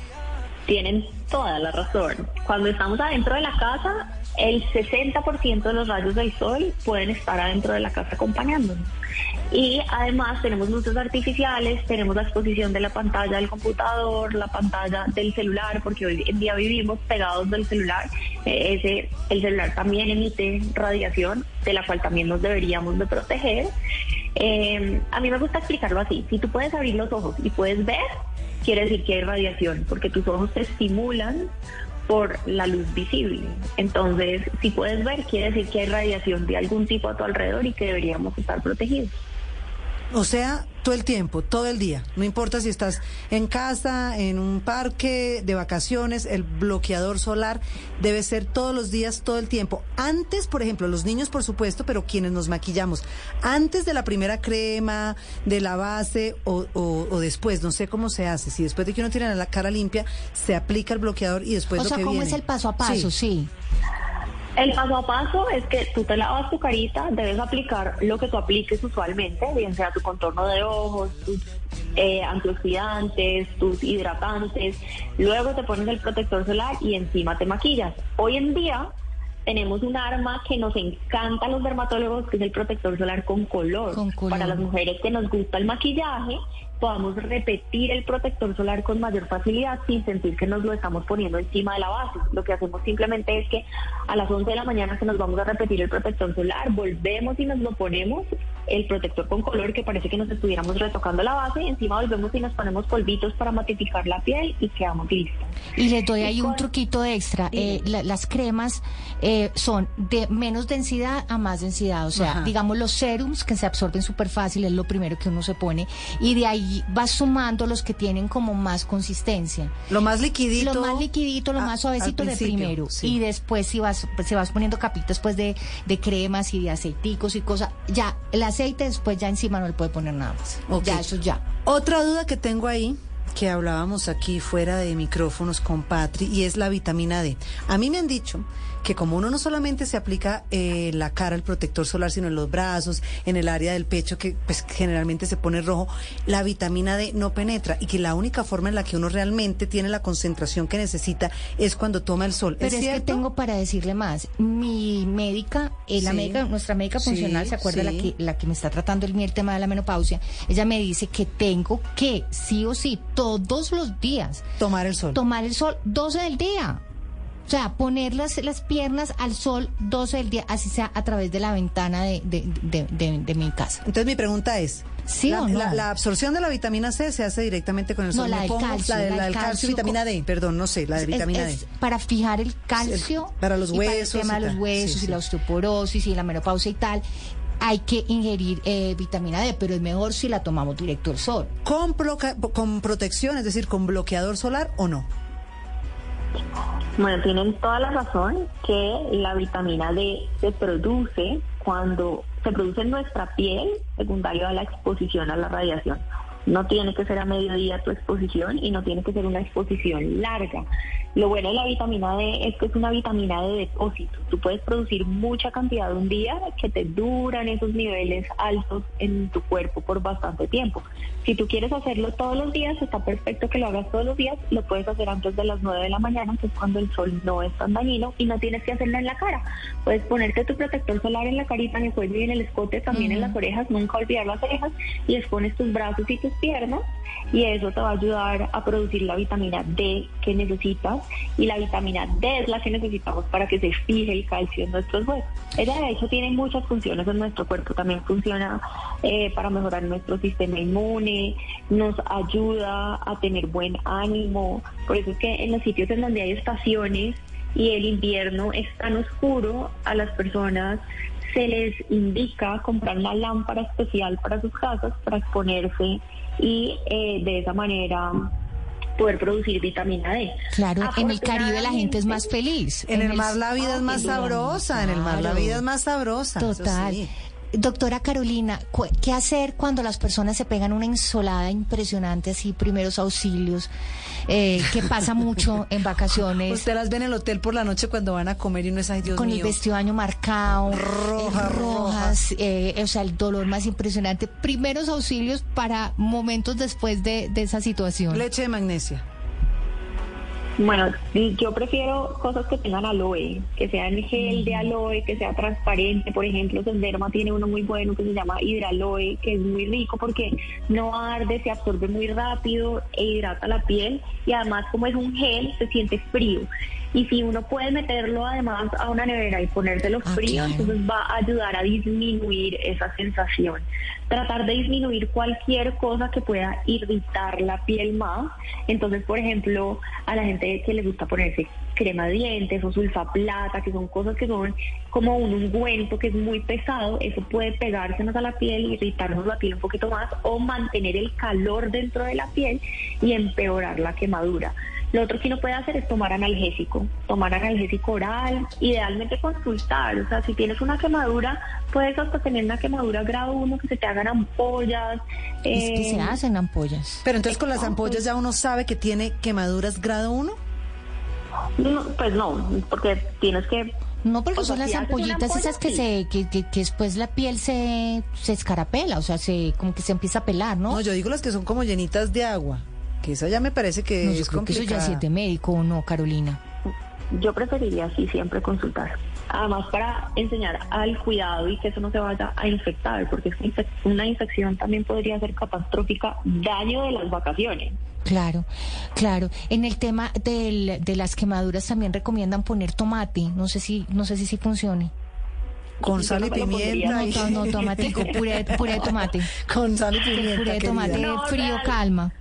Tienen toda la razón. Cuando estamos adentro de la casa, el 60% de los rayos del sol pueden estar adentro de la casa acompañándonos. Y además tenemos luces artificiales, tenemos la exposición de la pantalla del computador, la pantalla del celular, porque hoy en día vivimos pegados del celular. Eh, ese, el celular también emite radiación, de la cual también nos deberíamos de proteger. Eh, a mí me gusta explicarlo así. Si tú puedes abrir los ojos y puedes ver, quiere decir que hay radiación, porque tus ojos te estimulan por la luz visible. Entonces, si puedes ver, quiere decir que hay radiación de algún tipo a tu alrededor y que deberíamos estar protegidos. O sea, todo el tiempo, todo el día. No importa si estás en casa, en un parque, de vacaciones, el bloqueador solar debe ser todos los días, todo el tiempo. Antes, por ejemplo, los niños, por supuesto, pero quienes nos maquillamos, antes de la primera crema, de la base o, o- o después, no sé cómo se hace. Si después de que uno tiene la cara limpia, se aplica el bloqueador y después o lo sea, que ¿cómo viene. es el paso a paso? Sí. El paso a paso es que tú te lavas tu carita, debes aplicar lo que tú apliques usualmente, bien sea tu contorno de ojos, tus eh, antioxidantes, tus hidratantes, luego te pones el protector solar y encima te maquillas. Hoy en día tenemos un arma que nos encanta a los dermatólogos, que es el protector solar con color. Para las mujeres que nos gusta el maquillaje, podamos repetir el protector solar con mayor facilidad sin sentir que nos lo estamos poniendo encima de la base. Lo que hacemos simplemente es que a las 11 de la mañana que nos vamos a repetir el protector solar, volvemos y nos lo ponemos, el protector con color que parece que nos estuviéramos retocando la base, encima volvemos y nos ponemos polvitos para matificar la piel y quedamos listos. Y les doy ahí un truquito extra. Eh, la- las cremas eh, son de menos densidad a más densidad. O sea, Ajá. digamos los serums que se absorben súper fácil, es lo primero que uno se pone. Y de ahí vas sumando los que tienen como más consistencia. Lo más liquidito. Lo más liquidito, lo a- más suavecito de primero. sí. Y después si vas, pues, si vas poniendo capitas pues de, de cremas y de aceiticos y cosas. Ya, el aceite después ya encima no le puede poner nada más. Ya, eso ya. Otra duda que tengo ahí, que hablábamos aquí fuera de micrófonos con Patri, y es la vitamina D. A mí me han dicho que como uno no solamente se aplica eh, la cara, el protector solar, sino en los brazos, en el área del pecho, que pues generalmente se pone rojo, la vitamina D no penetra y que la única forma en la que uno realmente tiene la concentración que necesita es cuando toma el sol. Pero ¿Es es, que tengo para decirle más. Mi médica, eh, la Sí. médica, nuestra médica Sí, funcional, ¿se acuerda sí. la que la que me está tratando el, el tema de la menopausia? Ella me dice que tengo que sí o sí todos los días tomar el sol. Tomar el sol 12 del día. O sea, poner las, las piernas al sol 12 del día, así sea a través de la ventana de, de, de- de- de mi casa. Entonces mi pregunta es, ¿Sí la, o no? la- la absorción de la vitamina C se hace directamente con el No, sol. la Me del pongo calcio, La, de- la la del calcio, calcio vitamina D, perdón, no sé, la de vitamina es D. Para fijar el calcio. para los y para el huesos tema de los huesos Sí, y la osteoporosis y la menopausia y tal. Hay que ingerir eh, vitamina D, pero es mejor si la tomamos directo del sol. ¿Con, con protección, es decir, con bloqueador solar o no? Bueno, tienen toda la razón que la vitamina D se produce cuando se produce en nuestra piel secundario a la exposición a la radiación. No tiene que ser a mediodía tu exposición y no tiene que ser una exposición larga. Lo bueno de la vitamina D es que es una vitamina de depósito. Tú puedes producir mucha cantidad de un día que te duran esos niveles altos en tu cuerpo por bastante tiempo. Si tú quieres hacerlo todos los días, está perfecto que lo hagas todos los días. Lo puedes hacer antes de las 9 de la mañana, que es cuando el sol no es tan dañino y no tienes que hacerlo en la cara. Puedes ponerte tu protector solar en la carita, en el cuello y en el escote, también en las orejas, nunca olvidar las orejas y expones tus brazos y tus piernas y eso te va a ayudar a producir la vitamina D que necesitas y la vitamina D es la que necesitamos para que se fije el calcio en nuestros huesos. Ella de hecho tiene muchas funciones en nuestro cuerpo, también funciona eh, para mejorar nuestro sistema inmune, nos ayuda a tener buen ánimo, por eso es que en los sitios en donde hay estaciones y el invierno es tan oscuro, a las personas se les indica comprar una lámpara especial para sus casas para exponerse y eh, de esa manera poder producir vitamina D. Claro, en el Caribe la gente es más feliz. En el mar la vida es más Claro, sabrosa, en el mar la vida es más sabrosa. Total. sí. Doctora Carolina, ¿qué hacer cuando las personas se pegan una insolada impresionante, así, primeros auxilios? Eh, que pasa mucho en vacaciones. Usted las ve en el hotel por la noche cuando van a comer y no es, ay Dios con mío. el vestido año marcado, Rojas, rojas, eh, o sea, el dolor más impresionante. Primeros auxilios para momentos después de, de esa situación. Leche de magnesia. Bueno, yo prefiero cosas que tengan aloe, que sean gel de aloe, que sea transparente. Por ejemplo, Senderma tiene uno muy bueno que se llama Hidraloe, que es muy rico porque no arde, se absorbe muy rápido e hidrata la piel. Y además, como es un gel, se siente frío. Y si uno puede meterlo además a una nevera y ponérselo frío, entonces va a ayudar a disminuir esa sensación. Tratar de disminuir cualquier cosa que pueda irritar la piel más. Entonces, por ejemplo, a la gente que le gusta ponerse crema de dientes o sulfaplata, que son cosas que son como un ungüento que es muy pesado, eso puede pegársenos a la piel, irritarnos la piel un poquito más o mantener el calor dentro de la piel y empeorar la quemadura. Lo otro que uno puede hacer es tomar analgésico, tomar analgésico oral, idealmente consultar, o sea, si tienes una quemadura, puedes hasta tener una quemadura grado 1 que se te hagan ampollas. Es que se eh, hacen ampollas. Pero entonces con las ampollas ya uno sabe que tiene quemaduras grado 1. no, pues no, porque tienes que No, porque O sea, son las ampollitas ampolla, esas que sí. se que, que, que después la piel se, se escarapela, o sea, se como que se empieza a pelar, ¿no? No, yo digo las que son como llenitas de agua, que esa ya me parece que No, yo es creo que eso ya sí es de médico o no, Carolina. Yo preferiría así siempre consultar. Además para enseñar al cuidado y que eso no se vaya a infectar, porque es que infec- una infección también podría ser catastrófica, daño de las vacaciones. Claro, claro. En el tema del, de las quemaduras también recomiendan poner tomate. No sé si no sé si sí funcione. Con Yo sal no y pimienta. y- No, to- no, tomatico, puré, puré de tomate. Con sal y pimienta. Puré de tomate frío, calma.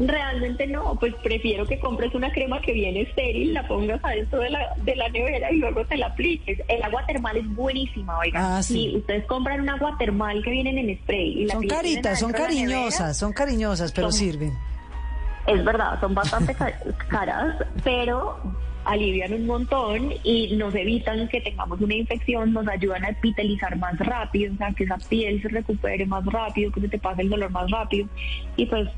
Realmente no, pues prefiero que compres una crema que viene estéril, la pongas adentro de la, de la nevera y luego te la apliques. El agua termal es buenísima, oiga. Ah, sí. Ustedes compran un agua termal que vienen en spray y la Son caritas, son nevera, cariñosas, son cariñosas, pero Son- sirven. Es verdad, son bastante ca- caras, pero alivian un montón y nos evitan que tengamos una infección, nos ayudan a epitelizar más rápido, o sea, que esa piel se recupere más rápido, que se te pase el dolor más rápido. Y pues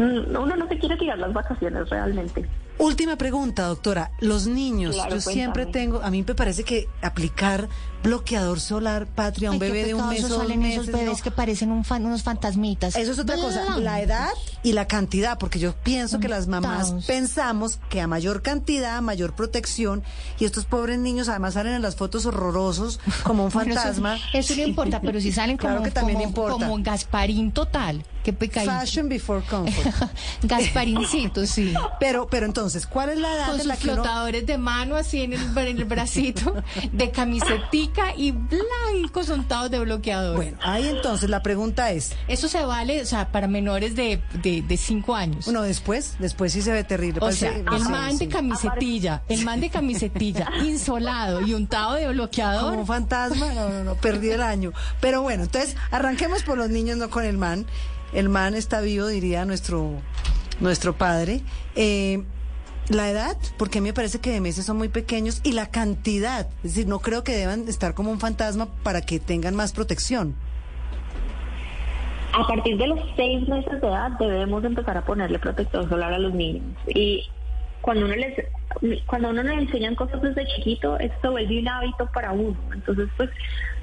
uno no se quiere tirar las vacaciones realmente. Última pregunta, doctora. Los niños, Claro, yo siempre tengo, a mí me parece que aplicar bloqueador solar, patria, a un Ay, bebé de un mes o dos salen esos bebés no. que parecen un fan- unos fantasmitas. Eso es otra cosa, la edad y la cantidad, porque yo pienso que las mamás pensamos que a mayor cantidad, a mayor protección, y estos pobres niños además salen en las fotos horrorosos como un Bueno, eso- fantasma. Eso, no importa, pero si salen Claro como, que también como, importa. como Gasparín total. Qué pecadito. Fashion before comfort. Gasparincito, sí. Pero, pero entonces, ¿cuál es la edad Con en sus la que uno- flotadores de mano así en el, en el bracito, de camisetica y blancos untados de bloqueador. Bueno, ahí entonces la pregunta es, Eso se vale, o sea, para menores de, de, de cinco años. no, después, después sí se ve terrible. O sea, el man de camisetilla, el man de camisetilla, insolado y untado de bloqueador. Como un fantasma, no, no, no, perdí el año. Pero bueno, entonces arranquemos por los niños, no con el man. El man está vivo, diría nuestro, nuestro padre. Eh, la edad, porque a mí me parece que de meses son muy pequeños, y la cantidad, es decir, no creo que deban estar como un fantasma para que tengan más protección. A partir de los seis meses de edad debemos empezar a ponerle protector solar a los niños. Y cuando uno les cuando uno le enseñan cosas desde chiquito, esto vuelve un hábito para uno. Entonces, pues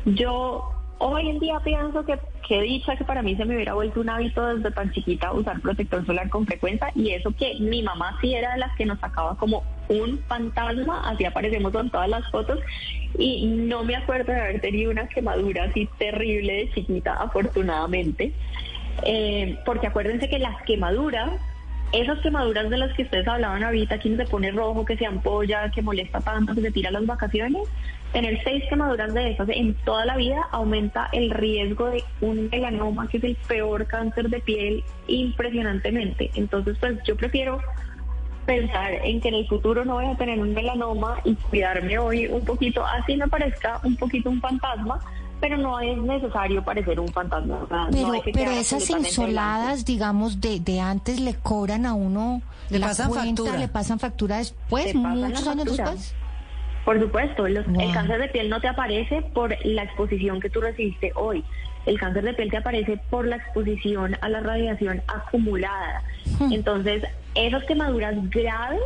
yo hoy en día pienso que qué dicha que para mí se me hubiera vuelto un hábito desde tan chiquita usar protector solar con frecuencia y eso que mi mamá sí era de las que nos sacaba como un fantasma, así aparecemos en todas las fotos y no me acuerdo de haber tenido una quemadura así terrible de chiquita, afortunadamente. Eh, porque acuérdense que las quemaduras, esas quemaduras de las que ustedes hablaban ahorita, que se pone rojo, que se ampolla, que molesta tanto, que se tira las vacaciones, tener seis quemaduras de esas en toda la vida aumenta el riesgo de un melanoma, que es el peor cáncer de piel, impresionantemente. Entonces, pues yo prefiero pensar en que en el futuro no voy a tener un melanoma y cuidarme hoy un poquito, así me parezca un poquito un fantasma, pero no es necesario parecer un fantasma. o sea, no Pero, esas insoladas, digamos, de, de antes le cobran a uno Le la pasan cuenta, factura. le pasan factura después, pasan muchos años factura. después. Por supuesto, los- Wow. el cáncer de piel no te aparece por la exposición que tú recibiste hoy. El cáncer de piel te aparece por la exposición a la radiación acumulada. Entonces, esas quemaduras graves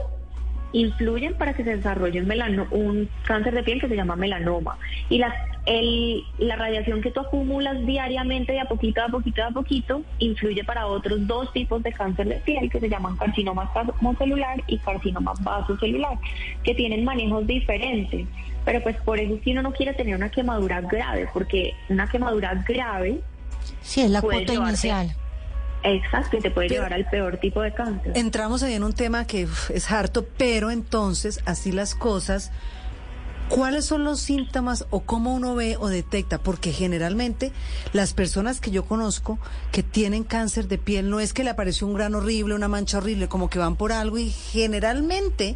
influyen para que se desarrolle un, melano- un cáncer de piel que se llama melanoma. Y la, el- la radiación que tú acumulas diariamente de a poquito, a poquito, a poquito, influye para otros dos tipos de cáncer de piel que se llaman carcinoma celular y carcinoma vasocelular, que tienen manejos diferentes. Pero pues por eso si uno no quiere tener una quemadura grave, porque una quemadura grave Sí, es la cuota inicial. Exacto, y te puede Pero- llevar al peor tipo de cáncer. Entramos ahí en un tema que uf, es harto, pero entonces, así las cosas, ¿cuáles son los síntomas o cómo uno ve o detecta? Porque generalmente las personas que yo conozco que tienen cáncer de piel no es que le apareció un grano horrible, una mancha horrible, como que van por algo y generalmente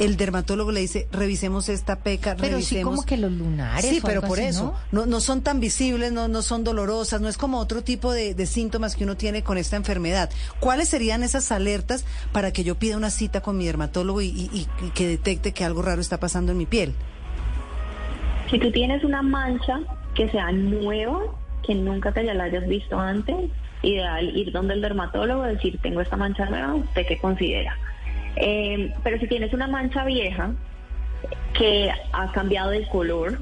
el dermatólogo le dice, revisemos esta peca, Pero sí revisemos. como que los lunares. Sí, pero por así, eso. ¿no? No, son tan visibles, no, no son dolorosas, no es como otro tipo de, de síntomas que uno tiene con esta enfermedad. ¿Cuáles serían esas alertas para que yo pida una cita con mi dermatólogo y- y- y que detecte que algo raro está pasando en mi piel? Si tú tienes una mancha que sea nueva, que nunca te la hayas visto antes, ideal ir donde el dermatólogo, decir, tengo esta mancha nueva, ¿usted qué considera? Eh, pero si tienes una mancha vieja que ha cambiado de color,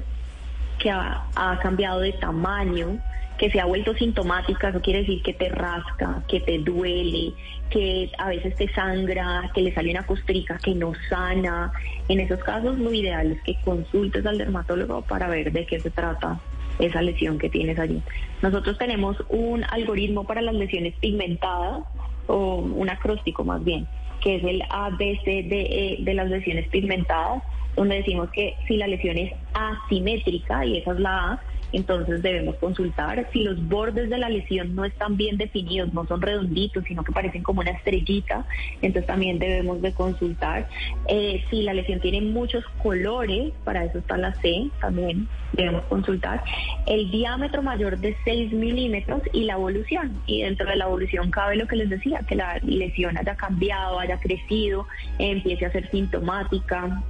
que ha cambiado de tamaño, que se ha vuelto sintomática, eso quiere decir que te rasca, que te duele, que a veces te sangra, que le sale una costrica que no sana. En esos casos lo ideal es que consultes al dermatólogo para ver de qué se trata esa lesión que tienes allí. Nosotros tenemos un algoritmo para las lesiones pigmentadas, o un acróstico más bien, que es el ABCDE de las lesiones pigmentadas, donde decimos que si la lesión es asimétrica, y esa es la A, entonces debemos consultar. Si los bordes de la lesión no están bien definidos, no son redonditos, sino que parecen como una estrellita, entonces también debemos de consultar. Eh, si la lesión tiene muchos colores, para eso está la C, también debemos consultar. El diámetro mayor de 6 milímetros y la evolución. Y dentro de la evolución cabe lo que les decía, que la lesión haya cambiado, haya crecido, empiece a ser sintomática.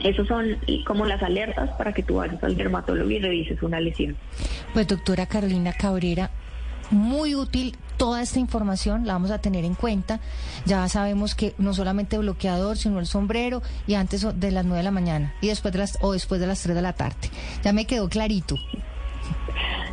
Esos son como las alertas para que tú vayas al dermatólogo y revises una lesión. Pues doctora Carolina Cabrera, muy útil toda esta información, la vamos a tener en cuenta. Ya sabemos que no solamente bloqueador, sino el sombrero y antes de las 9 de la mañana y después de las o después de las 3 de la tarde. Ya me quedó clarito.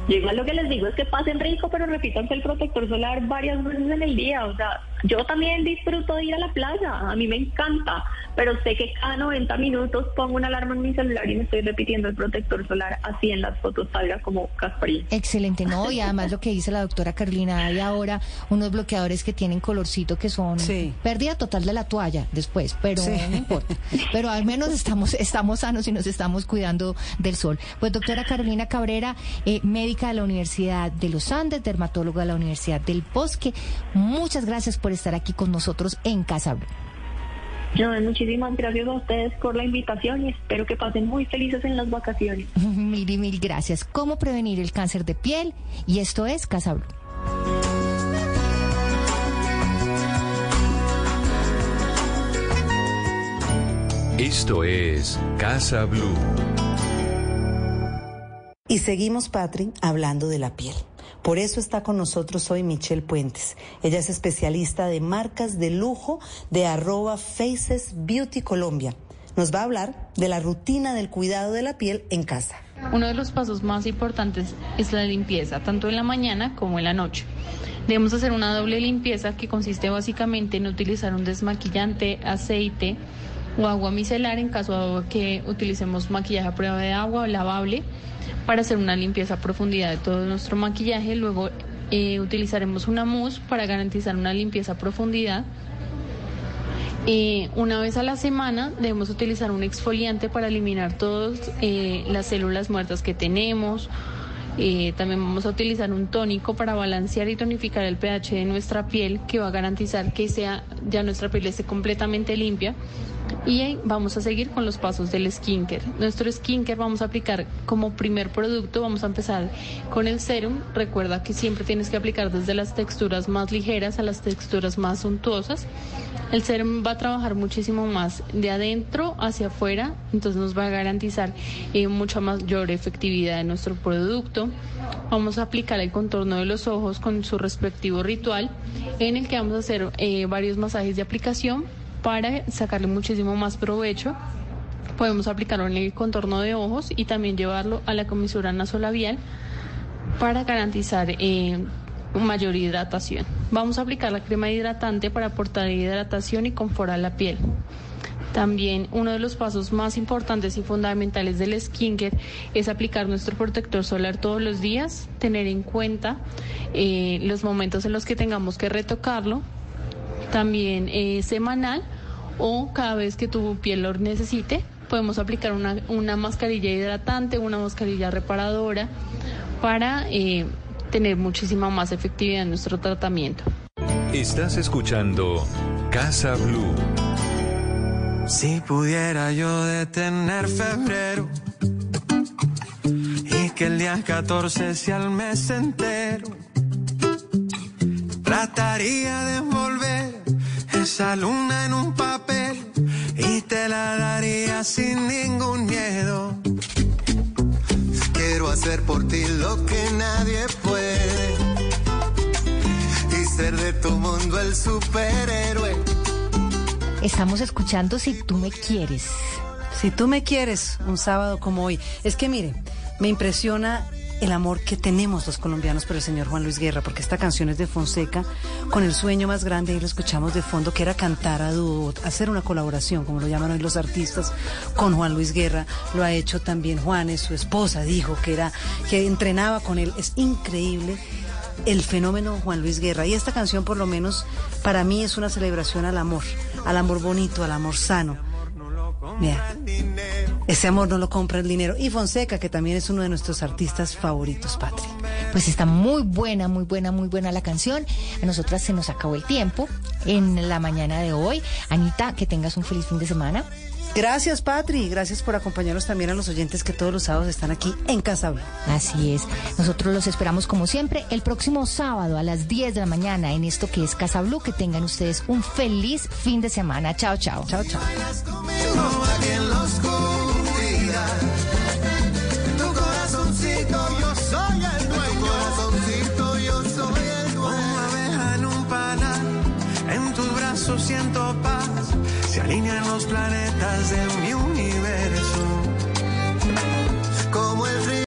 Yo igual lo que les digo es que pasen rico, pero repítanse el protector solar varias veces en el día. O sea, yo también disfruto de ir a la playa, a mí me encanta, pero sé que cada 90 minutos pongo una alarma en mi celular y me estoy repitiendo el protector solar así en las fotos salga como Casparín. Excelente, ¿no? Y además lo que dice la doctora Carolina, hay ahora unos bloqueadores que tienen colorcito que son pérdida total de la toalla después, pero Sí. no importa. Pero al menos estamos, estamos sanos y nos estamos cuidando del sol. Pues doctora Carolina Cabrera, eh, médica de la Universidad de los Andes, dermatóloga de la Universidad del Bosque, muchas gracias por estar aquí con nosotros en Casa Blue. No, muchísimas gracias a ustedes por la invitación y espero que pasen muy felices en las vacaciones. Mil y mil gracias. ¿Cómo prevenir el cáncer de piel? Y esto es Casa Blue. Esto es Casa Blue. Y seguimos, Patri, hablando de la piel. Por eso está con nosotros hoy Michelle Puentes. Ella es especialista de marcas de lujo de arroba Faces Beauty Colombia. Nos va a hablar de la rutina del cuidado de la piel en casa. Uno de los pasos más importantes es la limpieza, tanto en la mañana como en la noche. Debemos hacer una doble limpieza que consiste básicamente en utilizar un desmaquillante, aceite o agua micelar en caso de que utilicemos maquillaje a prueba de agua o lavable para hacer una limpieza profundidad de todo nuestro maquillaje. Luego eh, utilizaremos una mousse para garantizar una limpieza profundidad. Eh, una vez a la semana debemos utilizar un exfoliante para eliminar todas eh, las células muertas que tenemos. Eh, también vamos a utilizar un tónico para balancear y tonificar el pH de nuestra piel que va a garantizar que sea ya nuestra piel esté completamente limpia. Y vamos a seguir con los pasos del skincare. Nuestro skincare vamos a aplicar como primer producto, vamos a empezar con el serum. Recuerda que siempre tienes que aplicar desde las texturas más ligeras a las texturas más suntuosas. El serum va a trabajar muchísimo más de adentro hacia afuera, entonces nos va a garantizar eh, mucha mayor efectividad de nuestro producto. Vamos a aplicar el contorno de los ojos con su respectivo ritual, en el que vamos a hacer eh, varios masajes de aplicación para sacarle muchísimo más provecho. Podemos aplicarlo en el contorno de ojos y también llevarlo a la comisura nasolabial para garantizar eh, mayor hidratación. Vamos a aplicar la crema hidratante para aportar hidratación y confort a la piel. También uno de los pasos más importantes y fundamentales del skincare es aplicar nuestro protector solar todos los días, tener en cuenta eh, los momentos en los que tengamos que retocarlo, también eh, semanal o cada vez que tu piel lo necesite. Podemos aplicar una, una mascarilla hidratante, una mascarilla reparadora para eh, tener muchísima más efectividad en nuestro tratamiento. Estás escuchando Casa Blue. Si pudiera yo detener febrero y que el día 14 sea el mes entero, trataría de envolver esa luna en un papel y te la daría sin ningún miedo. Quiero hacer por ti lo que nadie puede y ser de tu mundo el superhéroe. Estamos escuchando Si tú me quieres. Si tú me quieres, un sábado como hoy. Es que mire, me impresiona el amor que tenemos los colombianos por el señor Juan Luis Guerra, porque esta canción es de Fonseca, con el sueño más grande, y lo escuchamos de fondo, que era cantar a dúo, hacer una colaboración, como lo llaman hoy los artistas, con Juan Luis Guerra. Lo ha hecho también Juanes, su esposa, dijo que era, que entrenaba con él. Es increíble el fenómeno Juan Luis Guerra. Y esta canción, por lo menos, para mí es una celebración al amor, al amor bonito, al amor sano. Mira, ese amor no lo compra el dinero. Y Fonseca, que también es uno de nuestros artistas favoritos, Patri. Pues está muy buena, muy buena, muy buena la canción. A nosotras se nos acabó el tiempo en la mañana de hoy. Anita, que tengas un feliz fin de semana. Gracias, Patri. Gracias por acompañarnos también a los oyentes que todos los sábados están aquí en Casa Blanca. Así es. Nosotros los esperamos como siempre el próximo sábado a las 10 de la mañana en esto que es Casa Blue. Que tengan ustedes un feliz fin de semana. Chao, chao. Chao, chao. Brazos siento paz. Se alinean los planetas de mi universo.